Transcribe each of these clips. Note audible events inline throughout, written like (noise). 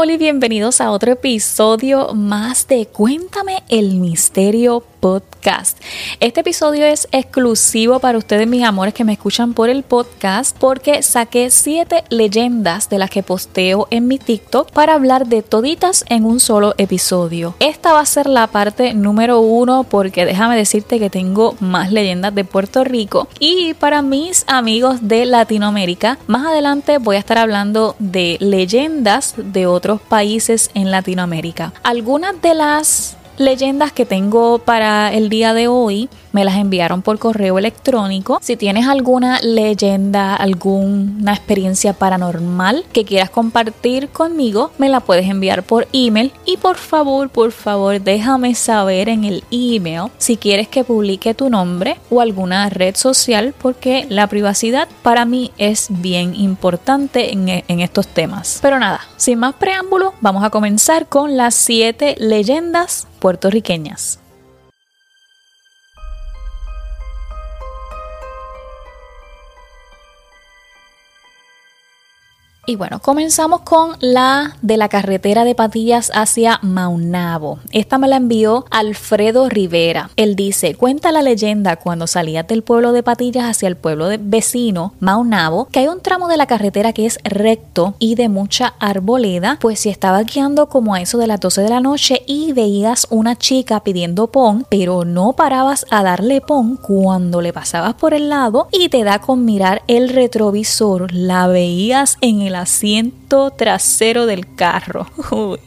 Hola y bienvenidos a otro episodio más de Cuéntame el Misterio Podcast. Este episodio es exclusivo para ustedes, mis amores, que me escuchan por el podcast, porque saqué siete leyendas de las que posteo en mi TikTok para hablar de toditas en un solo episodio. Esta va a ser la parte número uno, porque déjame decirte que tengo más leyendas de Puerto Rico. Y para mis amigos de Latinoamérica, más adelante voy a estar hablando de leyendas de otros países en Latinoamérica. Algunas de las leyendas que tengo para el día de hoy me las enviaron por correo electrónico. Si tienes alguna leyenda, alguna experiencia paranormal que quieras compartir conmigo, me la puedes enviar por email y por favor, por favor, déjame saber en el email si quieres que publique tu nombre o alguna red social porque la privacidad para mí es bien importante en, en estos temas. Pero nada, sin más preámbulo, vamos a comenzar con las 7 leyendas puertorriqueñas. Y bueno, comenzamos con la de la carretera de Patillas hacia Maunabo. Esta me la envió Alfredo Rivera. Él dice, cuenta la leyenda cuando salías del pueblo de Patillas hacia el pueblo de vecino, Maunabo, que hay un tramo de la carretera que es recto y de mucha arboleda, pues si estabas guiando como a eso de las 12 de la noche y veías una chica pidiendo pon, pero no parabas a darle pon cuando le pasabas por el lado y te da con mirar el retrovisor, la veías en el asiento trasero del carro. (laughs)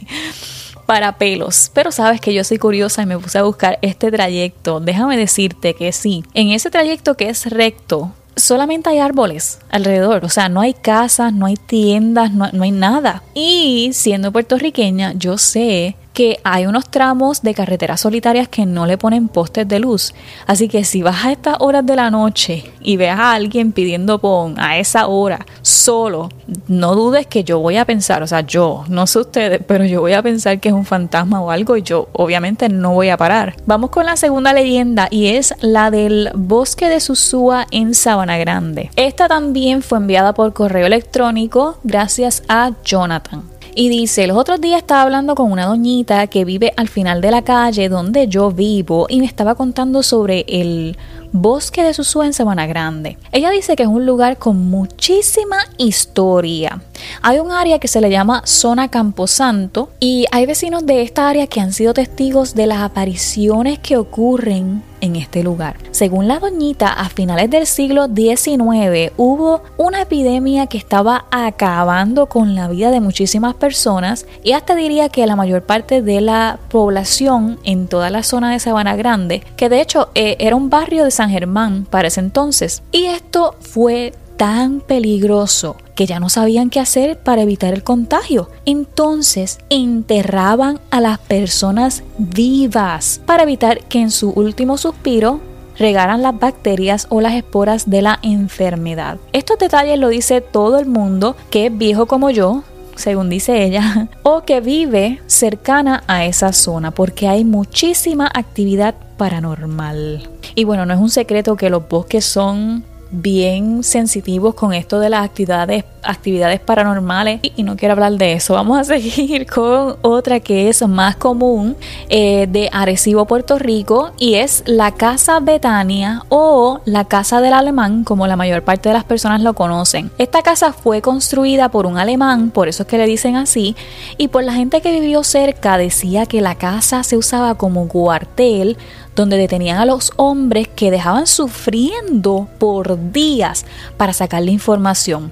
para pelos. Pero sabes que yo soy curiosa y me puse a buscar este trayecto. Déjame decirte que sí, en ese trayecto que es recto, solamente hay árboles alrededor, o sea, no hay casas, no hay tiendas, no, no, hay nada. Y siendo puertorriqueña, yo sé que hay unos tramos de carreteras solitarias que no le ponen postes de luz. Así que si vas a estas horas de la noche y ves a alguien pidiendo pon a esa hora solo, no dudes que yo voy a pensar, o sea, yo, no sé ustedes, pero yo voy a pensar que es un fantasma o algo y yo obviamente no voy a parar. Vamos con la segunda leyenda y es la del bosque de Susúa en Sabana Grande. Esta también fue enviada por correo electrónico gracias a Jonathan. Y dice, los otros días estaba hablando con una doñita que vive al final de la calle donde yo vivo y me estaba contando sobre el bosque de Susúa en Sabana Grande. Ella dice que es un lugar con muchísima historia. Hay un área que se le llama Zona Camposanto y hay vecinos de esta área que han sido testigos de las apariciones que ocurren en este lugar. Según la doñita, a finales del siglo XIX hubo una epidemia que estaba acabando con la vida de muchísimas personas y hasta diría que la mayor parte de la población en toda la zona de Sabana Grande, que de hecho eh, era un barrio de San Germán para ese entonces. Y esto fue tan peligroso que ya no sabían qué hacer para evitar el contagio. Entonces enterraban a las personas vivas para evitar que en su último suspiro regaran las bacterias o las esporas de la enfermedad. Estos detalles lo dice todo el mundo que es viejo como yo, según dice ella, (laughs) o que vive cercana a esa zona, porque hay muchísima actividad paranormal. Y bueno, no es un secreto que los bosques son bien sensitivos con esto de las actividades, actividades paranormales y, no quiero hablar de eso. Vamos a (laughs) seguir con otra que es más común eh, de Arecibo, Puerto Rico y es la Casa Betania o la Casa del Alemán, como la mayor parte de las personas lo conocen. Esta casa fue construida por un alemán, por eso es que le dicen así, y por la gente que vivió cerca decía que la casa se usaba como cuartel donde detenían a los hombres que dejaban sufriendo por días para sacar la información.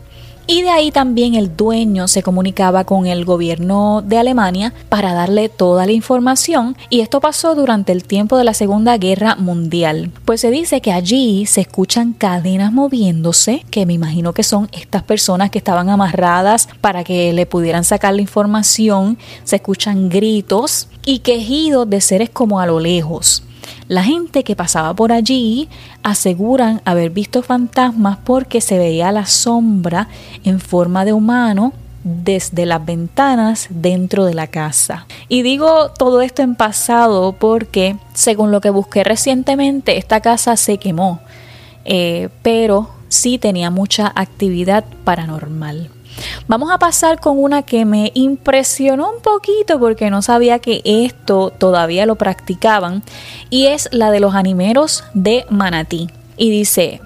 Y de ahí también el dueño se comunicaba con el gobierno de Alemania para darle toda la información y esto pasó durante el tiempo de la Segunda Guerra Mundial. Pues se dice que allí se escuchan cadenas moviéndose, que me imagino que son estas personas que estaban amarradas para que le pudieran sacar la información, se escuchan gritos y quejidos de seres como a lo lejos. La gente que pasaba por allí aseguran haber visto fantasmas porque se veía la sombra en forma de humano desde las ventanas dentro de la casa. Y digo todo esto en pasado porque, según lo que busqué recientemente, esta casa se quemó, eh, pero sí tenía mucha actividad paranormal. Vamos a pasar con una que me impresionó un poquito porque no sabía que esto todavía lo practicaban y es la de los animeros de Manatí. Y dice,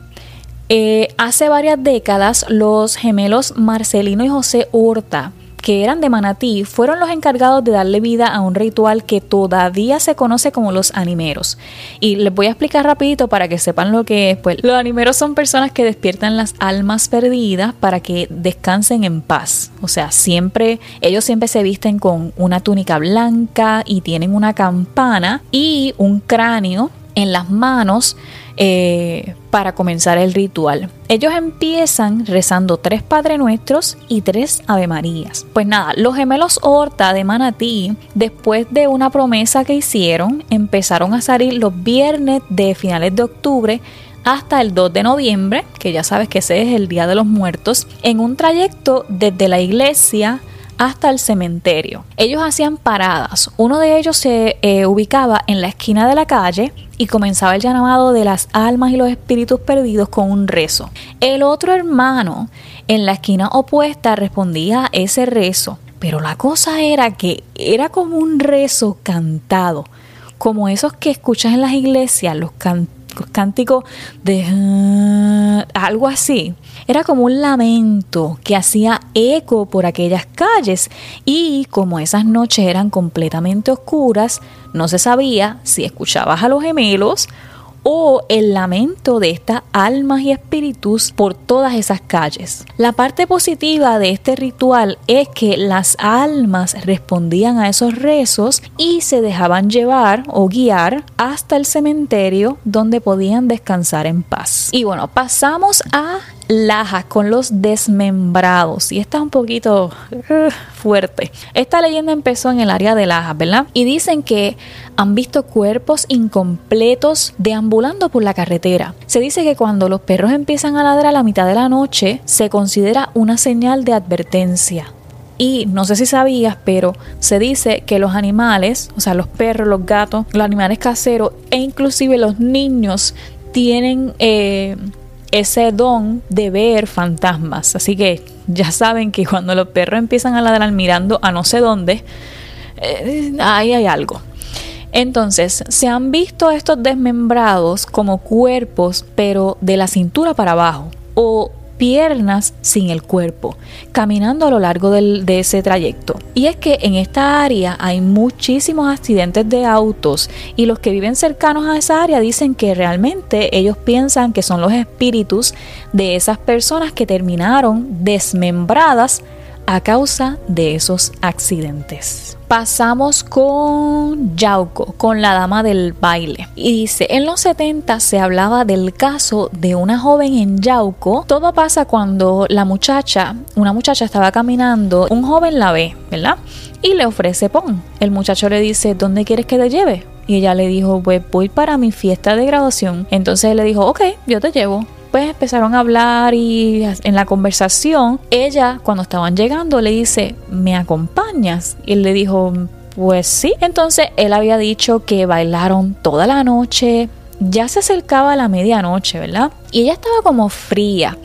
eh, hace varias décadas los gemelos Marcelino y José Hurta que eran de Manatí, fueron los encargados de darle vida a un ritual que todavía se conoce como los animeros. Y les voy a explicar rapidito para que sepan lo que es. Pues los animeros son personas que despiertan las almas perdidas para que descansen en paz. O sea, siempre, ellos siempre se visten con una túnica blanca y tienen una campana y un cráneo en las manos eh, para comenzar el ritual. Ellos empiezan rezando tres Padre Nuestros y tres Ave Marías. Pues nada, los gemelos Horta de Manatí, después de una promesa que hicieron, empezaron a salir los viernes de finales de octubre hasta el 2 de noviembre, que ya sabes que ese es el Día de los Muertos, en un trayecto desde la iglesia hasta el cementerio. Ellos hacían paradas. Uno de ellos se eh, ubicaba en la esquina de la calle y comenzaba el llamado de las almas y los espíritus perdidos con un rezo. El otro hermano en la esquina opuesta respondía a ese rezo, pero la cosa era que era como un rezo cantado, como esos que escuchas en las iglesias, los cánticos de ah", algo así. Era como un lamento que hacía eco por aquellas calles y como esas noches eran completamente oscuras, no se sabía si escuchabas a los gemelos o el lamento de estas almas y espíritus por todas esas calles. La parte positiva de este ritual es que las almas respondían a esos rezos y se dejaban llevar o guiar hasta el cementerio donde podían descansar en paz. Y bueno, pasamos a Lajas con los desmembrados. Y esta es un poquito uh, fuerte. Esta leyenda empezó en el área de Lajas, ¿verdad? Y dicen que han visto cuerpos incompletos deambulando por la carretera. Se dice que cuando los perros empiezan a ladrar a la mitad de la noche, se considera una señal de advertencia. Y no sé si sabías, pero se dice que los animales, o sea, los perros, los gatos, los animales caseros e inclusive los niños tienen eh, ese don de ver fantasmas. Así que ya saben que cuando los perros empiezan a ladrar mirando a no sé dónde, eh, ahí hay algo. Entonces, se han visto estos desmembrados como cuerpos, pero de la cintura para abajo, o piernas sin el cuerpo, caminando a lo largo de ese trayecto. Y es que en esta área hay muchísimos accidentes de autos y los que viven cercanos a esa área dicen que realmente ellos piensan que son los espíritus de esas personas que terminaron desmembradas a causa de esos accidentes. Pasamos con Yauco, con la dama del baile. Y dice, en los 70 se hablaba del caso de una joven en Yauco. Todo pasa cuando la muchacha, una muchacha estaba caminando, un joven la ve, ¿verdad? Y le ofrece pon. El muchacho le dice, ¿dónde quieres que te lleve? Y ella le dijo, pues voy para mi fiesta de graduación. Entonces él le dijo, ok, yo te llevo pues empezaron a hablar y en la conversación, ella cuando estaban llegando le dice, ¿me acompañas? Y él le dijo, pues sí. Entonces él había dicho que bailaron toda la noche, ya se acercaba a la medianoche, ¿verdad? Y ella estaba como fría.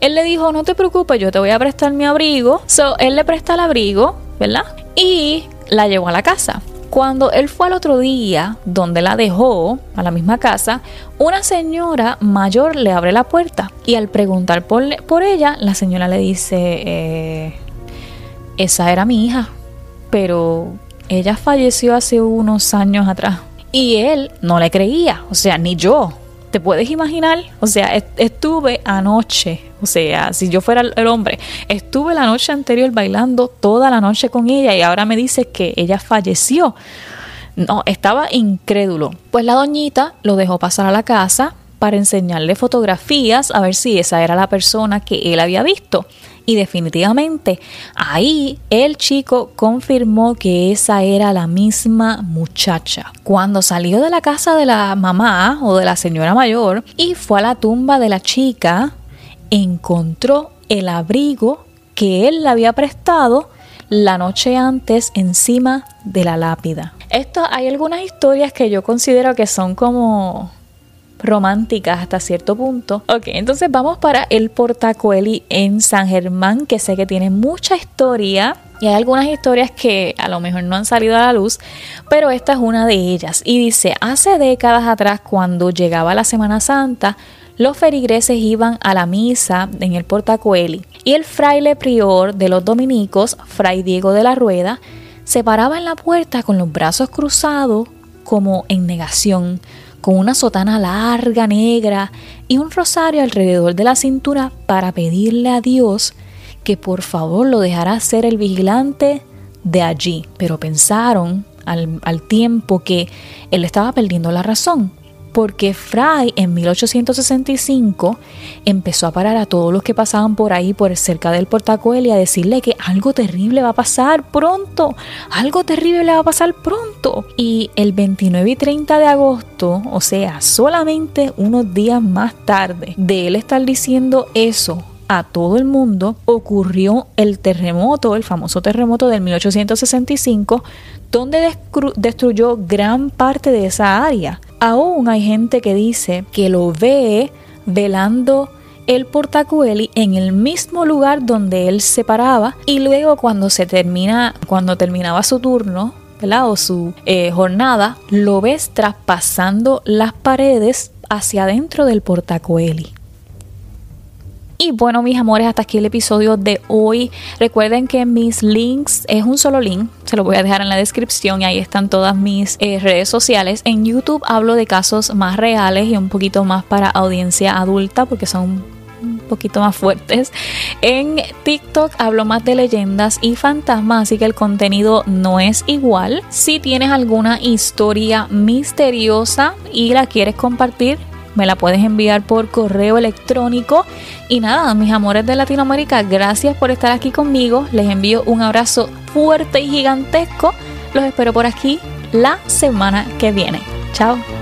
Él le dijo, no te preocupes, yo te voy a prestar mi abrigo. So, él le presta el abrigo, ¿verdad? Y la llevó a la casa. Cuando él fue al otro día, donde la dejó, a la misma casa, una señora mayor le abre la puerta y al preguntar por, por ella, la señora le dice, eh, esa era mi hija, pero ella falleció hace unos años atrás. Y él no le creía, o sea, ni yo. ¿Te puedes imaginar? O sea, estuve anoche, o sea, si yo fuera el hombre, estuve la noche anterior bailando toda la noche con ella y ahora me dice que ella falleció. No, estaba incrédulo. Pues la doñita lo dejó pasar a la casa para enseñarle fotografías a ver si esa era la persona que él había visto. Y definitivamente ahí el chico confirmó que esa era la misma muchacha. Cuando salió de la casa de la mamá o de la señora mayor y fue a la tumba de la chica, encontró el abrigo que él le había prestado la noche antes encima de la lápida. Esto hay algunas historias que yo considero que son como románticas hasta cierto punto. Ok, entonces vamos para el Portacueli en San Germán, que sé que tiene mucha historia. Y hay algunas historias que a lo mejor no han salido a la luz, pero esta es una de ellas. Y dice, hace décadas atrás, cuando llegaba la Semana Santa, los ferigreses iban a la misa en el Portacueli y el fraile prior de los dominicos, Fray Diego de la Rueda, se paraba en la puerta con los brazos cruzados como en negación, con una sotana larga negra y un rosario alrededor de la cintura para pedirle a Dios que por favor lo dejara ser el vigilante de allí. Pero pensaron al, al tiempo que él estaba perdiendo la razón porque Fray en 1865 empezó a parar a todos los que pasaban por ahí, por cerca del portacuel y a decirle que algo terrible va a pasar pronto, algo terrible va a pasar pronto. Y el 29 y 30 de agosto, o sea, solamente unos días más tarde de él estar diciendo eso a todo el mundo, ocurrió el terremoto, el famoso terremoto del 1865, donde destruyó gran parte de esa área. Aún hay gente que dice que lo ve velando el portacueli en el mismo lugar donde él se paraba y luego cuando se termina, cuando terminaba su turno, o su eh, jornada, lo ves traspasando las paredes hacia adentro del portacueli. Y bueno, mis amores, hasta aquí el episodio de hoy. Recuerden que mis links es un solo link, se lo voy a dejar en la descripción y ahí están todas mis eh, redes sociales. En YouTube hablo de casos más reales y un poquito más para audiencia adulta porque son un poquito más fuertes. En TikTok hablo más de leyendas y fantasmas, así que el contenido no es igual. Si tienes alguna historia misteriosa y la quieres compartir, me la puedes enviar por correo electrónico. Y nada, mis amores de Latinoamérica, gracias por estar aquí conmigo. Les envío un abrazo fuerte y gigantesco. Los espero por aquí la semana que viene. Chao.